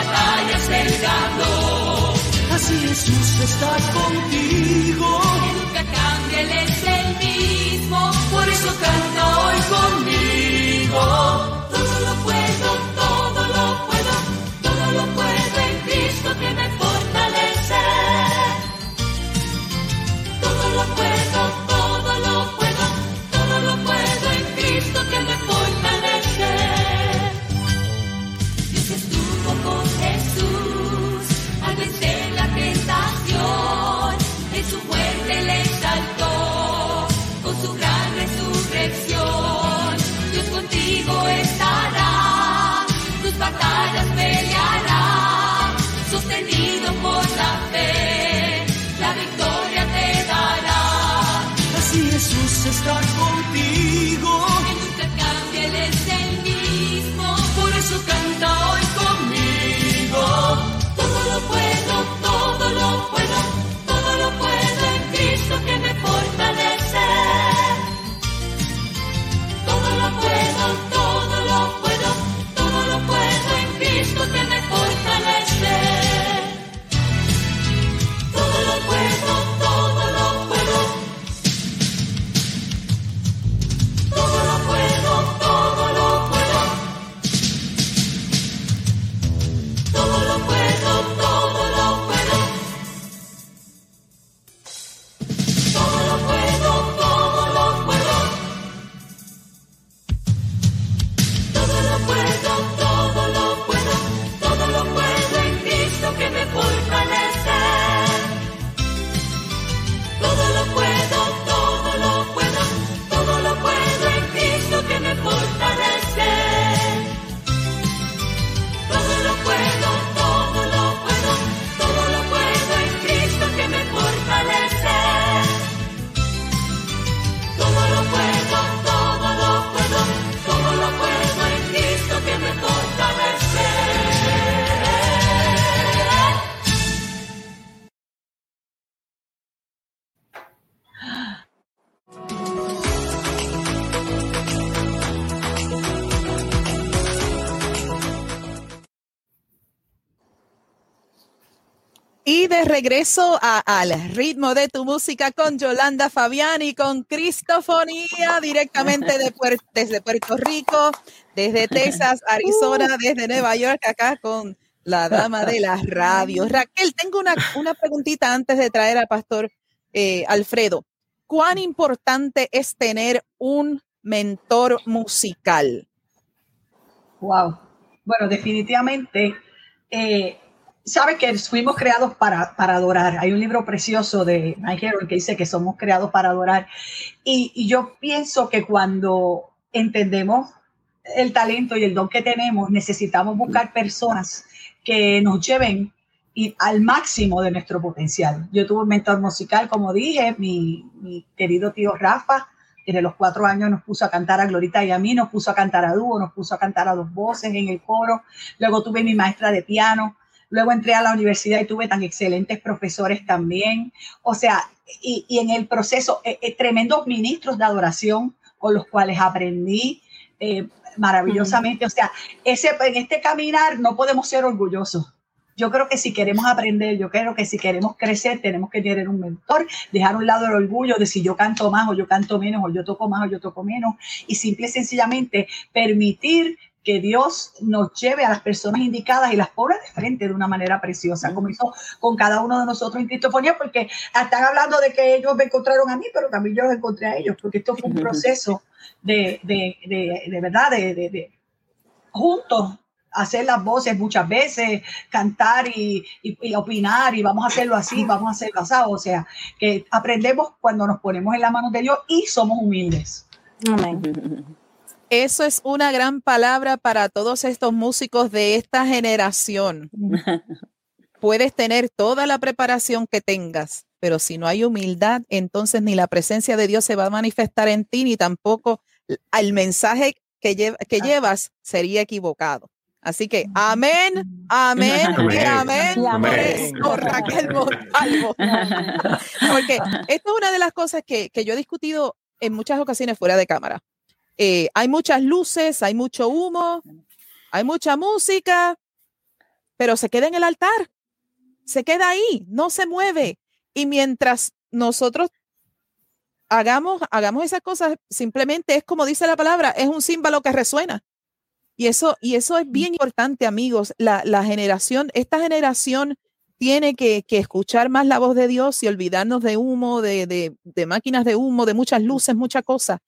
Y mi batalla se ganó. Así Jesús está contigo. Nunca cambie, Él es el mismo. Por eso canta hoy conmigo. Regreso a- al ritmo de tu música con Yolanda Fabián y con Cristofonía directamente de Puer- desde Puerto Rico, desde Texas, <laughs> Arizona, desde Nueva York, acá con la dama de la radio. <laughs> Raquel, tengo una, una preguntita antes de traer al pastor eh, Alfredo. ¿Cuán importante es tener un mentor musical? Wow. Bueno, definitivamente, eh, sabe que fuimos creados para, para adorar. Hay un libro precioso de Mike que dice que somos creados para adorar. Y, yo pienso que cuando entendemos el talento y el don que tenemos, necesitamos buscar personas que nos lleven al máximo de nuestro potencial. Yo tuve un mentor musical, como dije, mi, querido tío Rafa, desde los cuatro años nos puso a cantar a Glorita y a mí, nos puso a cantar a dúo, nos puso a cantar a dos voces en el coro. Luego tuve mi maestra de piano. Luego entré a la universidad y tuve tan excelentes profesores también. O sea, y, y en el proceso, eh, eh, tremendos ministros de adoración con los cuales aprendí eh, maravillosamente. O sea, ese, en este caminar no podemos ser orgullosos. Yo creo que si queremos aprender, yo creo que si queremos crecer, tenemos que tener un mentor, dejar a un lado el orgullo de si yo canto más o yo canto menos, o yo toco más o yo toco menos, y simple y sencillamente permitir que Dios nos lleve a las personas indicadas y las ponga de frente de una manera preciosa, como hizo con cada uno de nosotros en Cristofonía, porque están hablando de que ellos me encontraron a mí, pero también yo los encontré a ellos, porque esto fue un proceso de, de, de, de verdad, de, de, de juntos hacer las voces muchas veces, cantar y, y- y opinar y vamos a hacerlo así, vamos a hacerlo así. O sea, que aprendemos cuando nos ponemos en las manos de Dios y somos humildes. Eso es una gran palabra para todos estos músicos de esta generación. <laughs> Puedes tener toda la preparación que tengas, pero si no hay humildad, entonces ni la presencia de Dios se va a manifestar en ti, ni tampoco el mensaje que, que llevas sería equivocado. Así que amén, amén, y amén. Por eso, Raquel Montalvo. <laughs> Porque esto es una de las cosas que, que yo he discutido en muchas ocasiones fuera de cámara. Eh, hay muchas luces, hay mucho humo, hay mucha música, pero se queda en el altar, se queda ahí, no se mueve. Y mientras nosotros hagamos, hagamos esas cosas, simplemente es como dice la palabra, es un símbolo que resuena. Y eso, y eso es bien importante, amigos. La, generación, esta generación tiene que, que, escuchar más la voz de Dios y olvidarnos de humo, de, de, de máquinas de humo, de muchas luces, muchas cosas,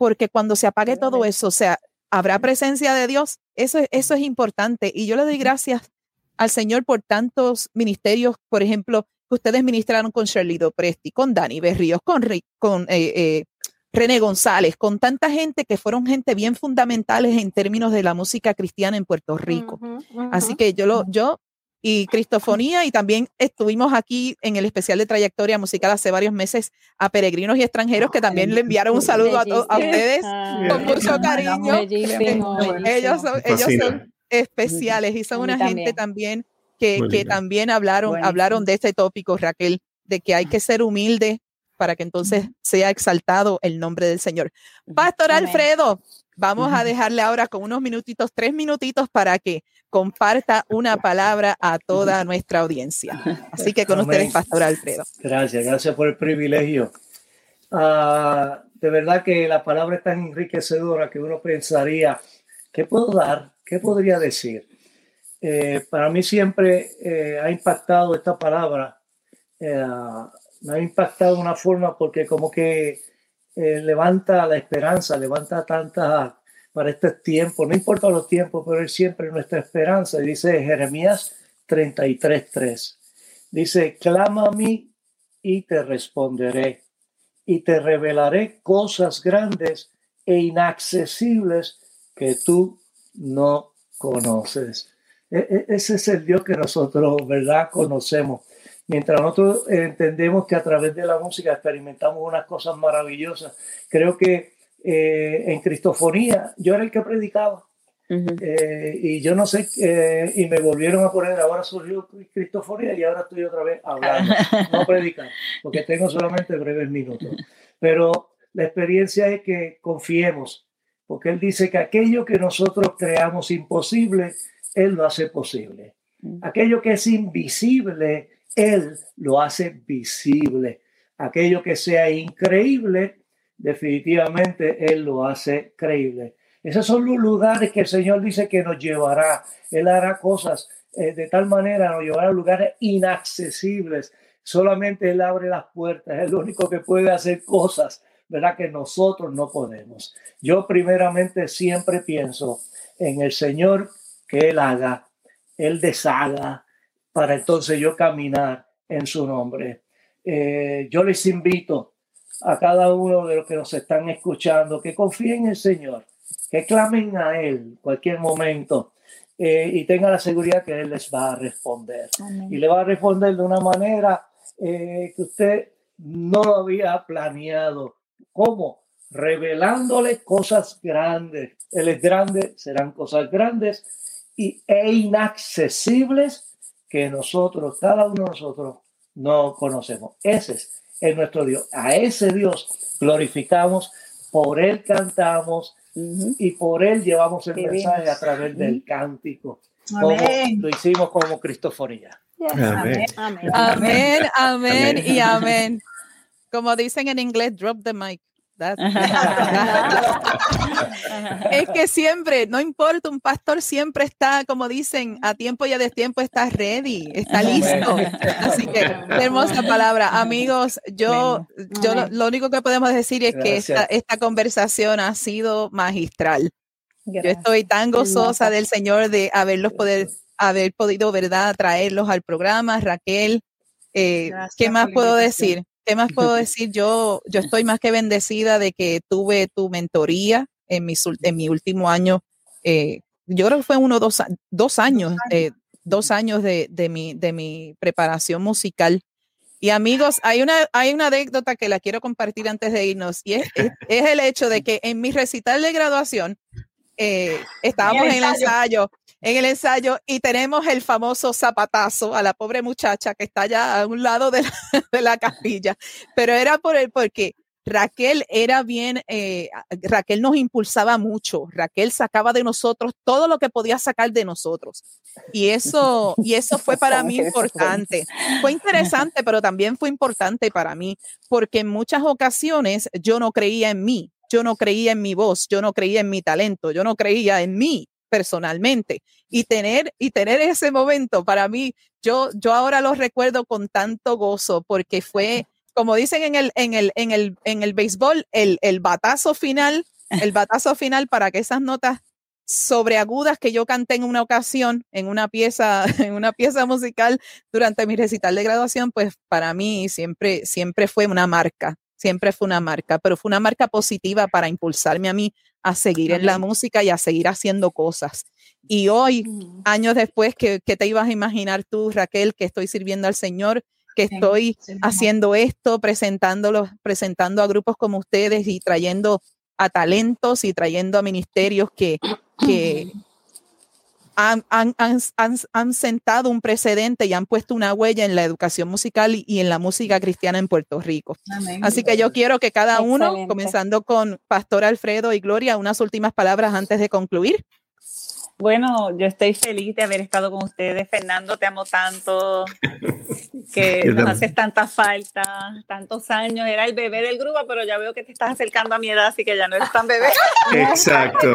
porque cuando se apague todo eso, o sea, habrá presencia de Dios. Eso, eso es importante. Y yo le doy gracias al Señor por tantos ministerios, por ejemplo, que ustedes ministraron con Shirley Dopresti, con Dani Berríos, con, con eh, eh, René González, con tanta gente que fueron gente bien fundamentales en términos de la música cristiana en Puerto Rico. Uh -huh, uh -huh. Así que yo lo, yo y Cristofonía y también estuvimos aquí en el especial de trayectoria musical hace varios meses a peregrinos y extranjeros que también le enviaron un saludo a, a ustedes ah, con mucho cariño. Bellísimo, ellos son, ellos son especiales y son una también. gente también que, que también hablaron, hablaron de este tópico, Raquel, de que hay que ser humilde para que entonces sea exaltado el nombre del Señor. Pastor Amén. Alfredo, vamos a dejarle ahora con unos minutitos, tres minutitos para que comparta una palabra a toda nuestra audiencia. Así que con Amén. ustedes, Pastor Alfredo. Gracias, gracias por el privilegio. Uh, de verdad que la palabra es tan enriquecedora que uno pensaría, ¿qué puedo dar? ¿Qué podría decir? Eh, para mí siempre eh, ha impactado esta palabra eh, me ha impactado de una forma porque como que eh, levanta la esperanza, levanta tanta para este tiempo, no importa los tiempos, pero él siempre es nuestra esperanza. Dice Jeremías 33.3, dice, clama a mí y te responderé y te revelaré cosas grandes e inaccesibles que tú no conoces. E -e ese es el Dios que nosotros, ¿verdad? Conocemos. Mientras nosotros entendemos que a través de la música experimentamos unas cosas maravillosas, creo que eh, en Cristofonía yo era el que predicaba. Uh -huh. eh, y yo no sé, eh, y me volvieron a poner, ahora surgió Cristofonía y ahora estoy otra vez hablando, <laughs> no predicando, porque tengo solamente breves minutos. Pero la experiencia es que confiemos, porque Él dice que aquello que nosotros creamos imposible, Él lo hace posible. Aquello que es invisible, él lo hace visible. Aquello que sea increíble, definitivamente Él lo hace creíble. Esos son los lugares que el Señor dice que nos llevará. Él hará cosas eh, de tal manera, nos llevará a lugares inaccesibles. Solamente Él abre las puertas. Es el único que puede hacer cosas, ¿verdad? Que nosotros no podemos. Yo primeramente siempre pienso en el Señor que Él haga, Él deshaga, para entonces yo caminar en su nombre. Eh, yo les invito a cada uno de los que nos están escuchando que confíen en el Señor, que clamen a Él cualquier momento eh, y tengan la seguridad que Él les va a responder. Amén. Y le va a responder de una manera eh, que usted no lo había planeado. ¿Cómo? Revelándole cosas grandes. Él es grande, serán cosas grandes y, e inaccesibles que nosotros, cada uno de nosotros, no conocemos. Ese es, es nuestro Dios. A ese Dios glorificamos, por Él cantamos uh -huh. y por Él llevamos el Qué mensaje bien. a través del cántico. Como lo hicimos como Cristofonía. Yes. Amén. Amén. Amén, amén y amén. Como dicen en inglés, drop the mic. <laughs> <laughs> es que siempre, no importa, un pastor siempre está, como dicen, a tiempo y a destiempo está ready, está listo. Así que, hermosa palabra. Amigos, yo, yo lo, lo, único que podemos decir es que esta, esta conversación ha sido magistral. Gracias. Yo estoy tan gozosa del Señor de haberlos poder, haber podido, ¿verdad?, traerlos al programa. Raquel, eh, ¿qué más puedo decir? ¿Qué más puedo <laughs> decir? Yo, yo estoy más que bendecida de que tuve tu mentoría en mi, en mi último año. Eh, yo creo que fue uno, dos, dos años, eh, dos años de, de, mi, de mi preparación musical. Y amigos, hay una, hay una anécdota que la quiero compartir antes de irnos y es, es, <laughs> es el hecho de que en mi recital de graduación eh, estábamos en el ensayo en el ensayo y tenemos el famoso zapatazo a la pobre muchacha que está allá a un lado de la, <laughs> de la capilla, pero era por el porque Raquel era bien, eh, Raquel nos impulsaba mucho, Raquel sacaba de nosotros todo lo que podía sacar de nosotros. Y eso, <laughs> y eso fue para mí importante. Fue interesante, pero también fue importante para mí, porque en muchas ocasiones yo no creía en mí, yo no creía en mi voz, yo no creía en mi talento, yo no creía en mí personalmente. Y tener, y tener ese momento para mí, yo, yo ahora lo recuerdo con tanto gozo, porque fue como dicen en el, en el, en el, en el béisbol, el, el batazo final, el batazo final para que esas notas sobreagudas que yo canté en una ocasión, en una pieza, <laughs> en una pieza musical durante mi recital de graduación, pues para mí siempre, siempre fue una marca, siempre fue una marca, pero fue una marca positiva para impulsarme a mí a seguir en la música y a seguir haciendo cosas. Y hoy, años después, que, que te ibas a imaginar tú, Raquel, que estoy sirviendo al Señor, que estoy haciendo esto, presentándolos, presentando a grupos como ustedes y trayendo a talentos y trayendo a ministerios que, que <clears throat> han, han, han, han, sentado un precedente y han puesto una huella en la educación musical y, en la música cristiana en Puerto Rico. Así que yo quiero que cada uno, comenzando con Pastor Alfredo y Gloria, unas últimas palabras antes de concluir. Bueno, yo estoy feliz de haber estado con ustedes. Fernando, te amo tanto, <laughs> que nos haces tanta falta, tantos años. Era el bebé del grupo, pero ya veo que te estás acercando a mi edad, así que ya no eres tan bebé. <laughs> Exacto. <laughs>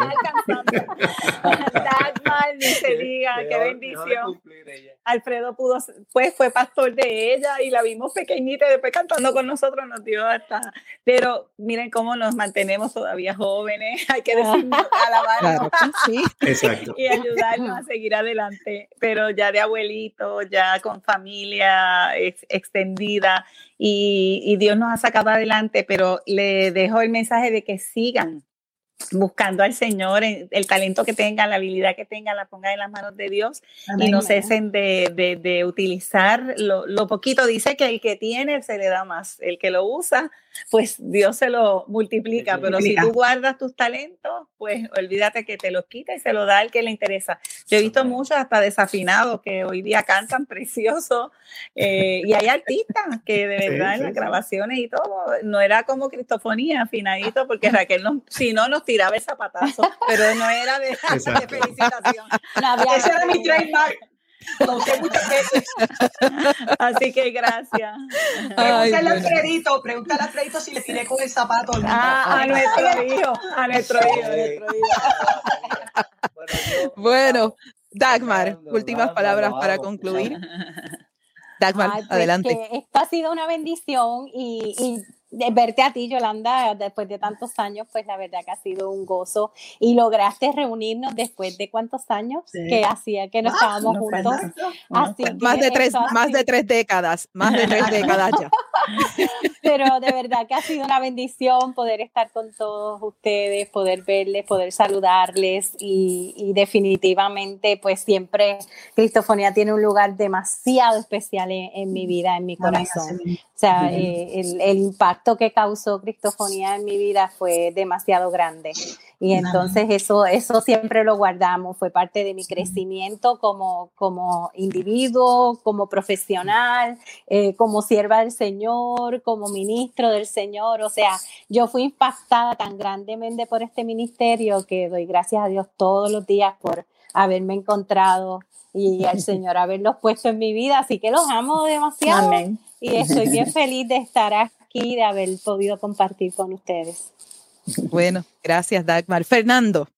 Dagmar, ni se diga, qué bendición. Alfredo pudo, pues fue pastor de ella y la vimos pequeñita y después cantando con nosotros nos dio hasta. Pero miren cómo nos mantenemos todavía jóvenes, hay que decir, alabarnos. sí. Exacto y ayudarnos a seguir adelante, pero ya de abuelito, ya con familia extendida y, y Dios nos ha sacado adelante, pero le dejo el mensaje de que sigan buscando al Señor, el talento que tengan, la habilidad que tengan, la pongan en las manos de Dios y no cesen de, de, de utilizar lo, lo, poquito. Dice que el que tiene se le da más, el que lo usa pues Dios se lo multiplica, pero si tú guardas tus talentos, pues olvídate que te los quita y se lo da al que le interesa. Yo he visto muchos hasta desafinados que hoy día cantan <laughs> precioso eh, y hay artistas que de verdad en las grabaciones y todo, no era como cristofonía afinadito porque Raquel no, si no nos tiraba el zapatazo, pero no era de, <laughs> de felicitación. Ese era mi trademark. Así que gracias. Pregúntale a Fredito, pregúntale a Fredito si le tiré con el zapato. Ah, a nuestro hijo, a nuestro hijo, Bueno, Dagmar, últimas palabras para concluir. <laughs> Dagmar, pues adelante. esto ha sido una bendición y, y de verte a ti, Yolanda, después de tantos años, pues la verdad que ha sido un gozo. Y lograste reunirnos después de cuántos años que hacía que no estábamos juntos. Así más de tres, más de tres décadas, más de tres <laughs> décadas ya. <laughs> Pero de verdad que ha sido una bendición poder estar con todos ustedes, poder verles, poder saludarles y, y definitivamente, pues siempre Cristofonía tiene un lugar demasiado especial en, en mi vida, en mi corazón. O sea, eh, el, el, impacto que causó Cristofonía en mi vida fue demasiado grande. Y entonces eso, eso siempre lo guardamos, fue parte de mi crecimiento como, como individuo, como profesional, eh, como sierva del Señor, como ministro del Señor. O sea, yo fui impactada tan grandemente por este ministerio que doy gracias a Dios todos los días por haberme encontrado y al <laughs> Señor haberlos puesto en mi vida. Así que los amo demasiado. Amén. Y estoy bien <laughs> feliz de estar aquí, de haber podido compartir con ustedes. Bueno, gracias Dagmar. Fernando.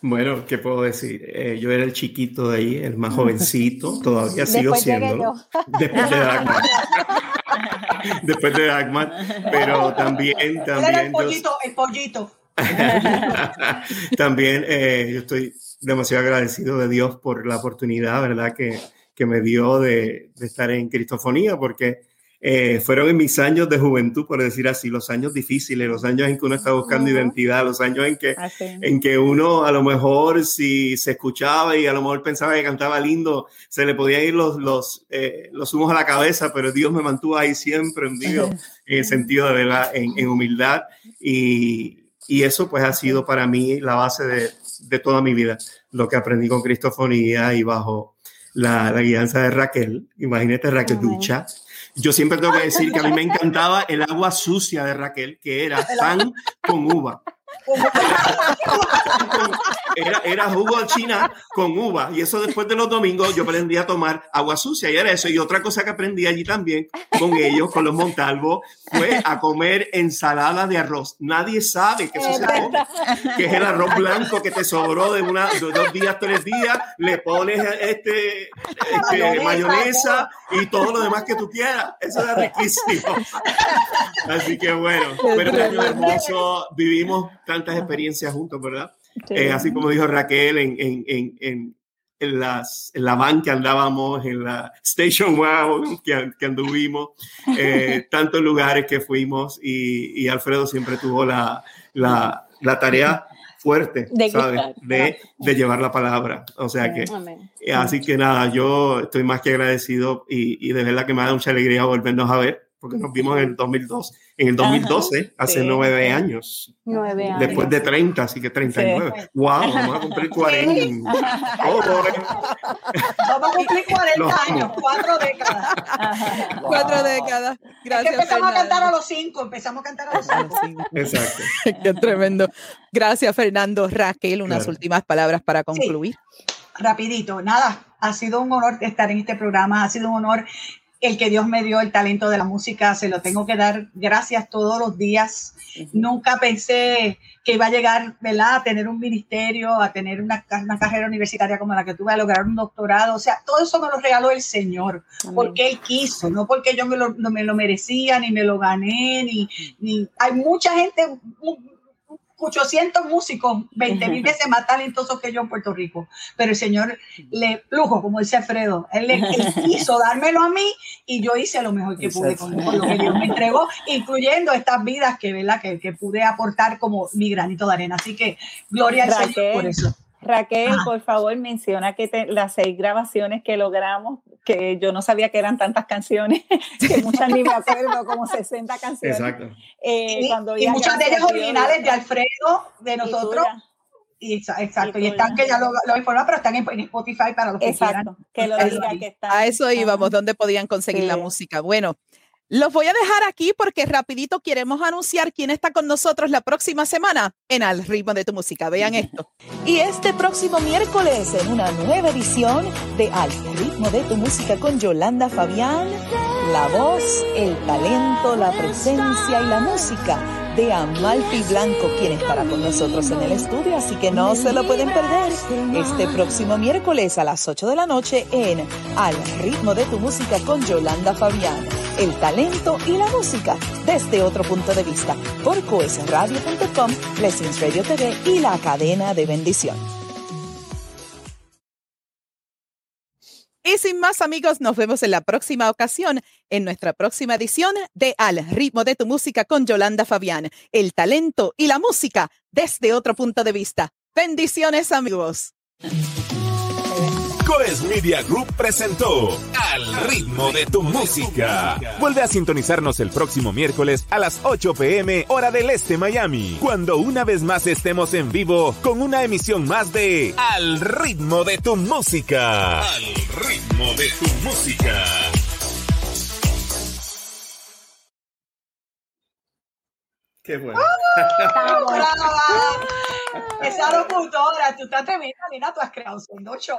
Bueno, ¿qué puedo decir? Eh, yo era el chiquito de ahí, el más jovencito, todavía sigo Después siendo. Después de Dagmar. Después de Dagmar, pero también, Era el también, yo- pollito, el pollito. <laughs> también eh, yo estoy demasiado agradecido de Dios por la oportunidad, ¿verdad? Que, que me dio de, de estar en Cristofonía, porque eh, fueron en mis años de juventud, por decir así, los años difíciles, los años en que uno está buscando identidad, los años en que, en que uno a lo mejor si se escuchaba y a lo mejor pensaba que cantaba lindo, se le podían ir los, los, eh, los humos a la cabeza, pero Dios me mantuvo ahí siempre en en el sentido de verdad, en, en humildad. Y, Y eso pues ha sido para mí la base de, de toda mi vida, lo que aprendí con Cristofonía y bajo la, la guianza de Raquel. Imagínate Raquel Ducha. Yo siempre tengo que decir que a mí me encantaba el agua sucia de Raquel, que era pan con uva. Era, era jugo China con uva. Y eso después de los domingos yo aprendí a tomar agua sucia y era eso. Y otra cosa que aprendí allí también con ellos, con los Montalvos, fue a comer ensalada de arroz. Nadie sabe que eso se come, que es el arroz blanco que te sobró de, una, de dos días, tres días. Le pones este, este mayonesa y todo lo demás que tú quieras. Eso era riquísimo. Así que bueno, año hermoso. Vivimos tantas experiencias juntos, ¿verdad? Eh, así como dijo Raquel, en, en, en, en, en las, en la van que andábamos, en la Station Wow <laughs> que, que anduvimos, eh, tantos lugares que fuimos y, y Alfredo siempre tuvo la, la, la tarea fuerte, De ¿sabes? De, de llevar la palabra. O sea que, Amén. eh, así que nada, yo estoy más que agradecido y, y de verdad que me da mucha alegría volvernos a ver, porque nos vimos en el 2002, en el 2012, hace sí, nueve sí. años. Nueve años. Después de 30, así que 39. ¡Wow! Vamos a cumplir 40. Oh, boy. Vamos a cumplir 40 Lo amo. años, cuatro décadas. Cuatro décadas. Es que Gracias. empezamos a cantar a los cinco, empezamos a cantar a los cinco. <laughs> Exacto. <laughs> Qué tremendo. Gracias, Fernando. Raquel, unas Claro. últimas palabras para concluir. Rapidito, nada, ha sido un honor estar en este programa, ha sido un honor el que Dios me dio el talento de la música, se lo tengo que dar gracias todos los días. Nunca pensé que iba a llegar, ¿verdad? A tener un ministerio, a tener una, una carrera universitaria como la que tuve, a lograr un doctorado. O sea, todo eso me lo regaló el Señor, porque Él quiso, no porque yo me lo, no me lo merecía, ni me lo gané, ni, ni... Hay mucha gente, 800 músicos, 20 mil veces más talentosos que yo en Puerto Rico. Pero el Señor le plujo, como dice Alfredo. Él, le- él quiso dármelo a mí y yo hice lo mejor que pude con, con lo que Dios me entregó, incluyendo estas vidas que, ¿verdad? que, que pude aportar como mi granito de arena. Así que gloria al Señor por eso. Raquel, Ajá. por favor, menciona que te- las seis grabaciones que logramos, que yo no sabía que eran tantas canciones, <laughs> que muchas ni me acuerdo, como 60 canciones. Exacto. Eh, Y, cuando y muchas de ellas originales de Alfredo, de nosotros. Y, exa- exacto, y están que ya lo, lo informan, pero están en, en Spotify para los que Exacto, quieran. que lo diga que está. A eso íbamos, ¿dónde podían conseguir la Sí. música? Bueno, los voy a dejar aquí porque rapidito queremos anunciar quién está con nosotros la próxima semana en Al ritmo de tu música. Vean esto. Y este próximo miércoles en una nueva edición de Al ritmo de tu música con Yolanda Fabián, la voz, el talento, la presencia y la música de Amalfi Blanco, quien estará con nosotros en el estudio, así que no se lo pueden perder. Este próximo miércoles a las 8 de la noche en Al ritmo de tu música con Yolanda Fabián, el talento y la música desde otro punto de vista. Por coesradio.com, Blessings Radio TV y la cadena de bendición. Y sin más amigos, nos vemos en la próxima ocasión, en nuestra próxima edición de Al ritmo de tu música con Yolanda Fabián, el talento y la música desde otro punto de vista. Bendiciones amigos. Coes Media Group presentó Al ritmo de tu música. Vuelve a sintonizarnos el próximo miércoles a las 8 pm hora del este Miami, cuando una vez más estemos en vivo con una emisión más de Al ritmo de tu música. Al ritmo de tu música. Qué bueno. Brava. Esa locutora, tú estás tremenda, Lina, tú has creado un show.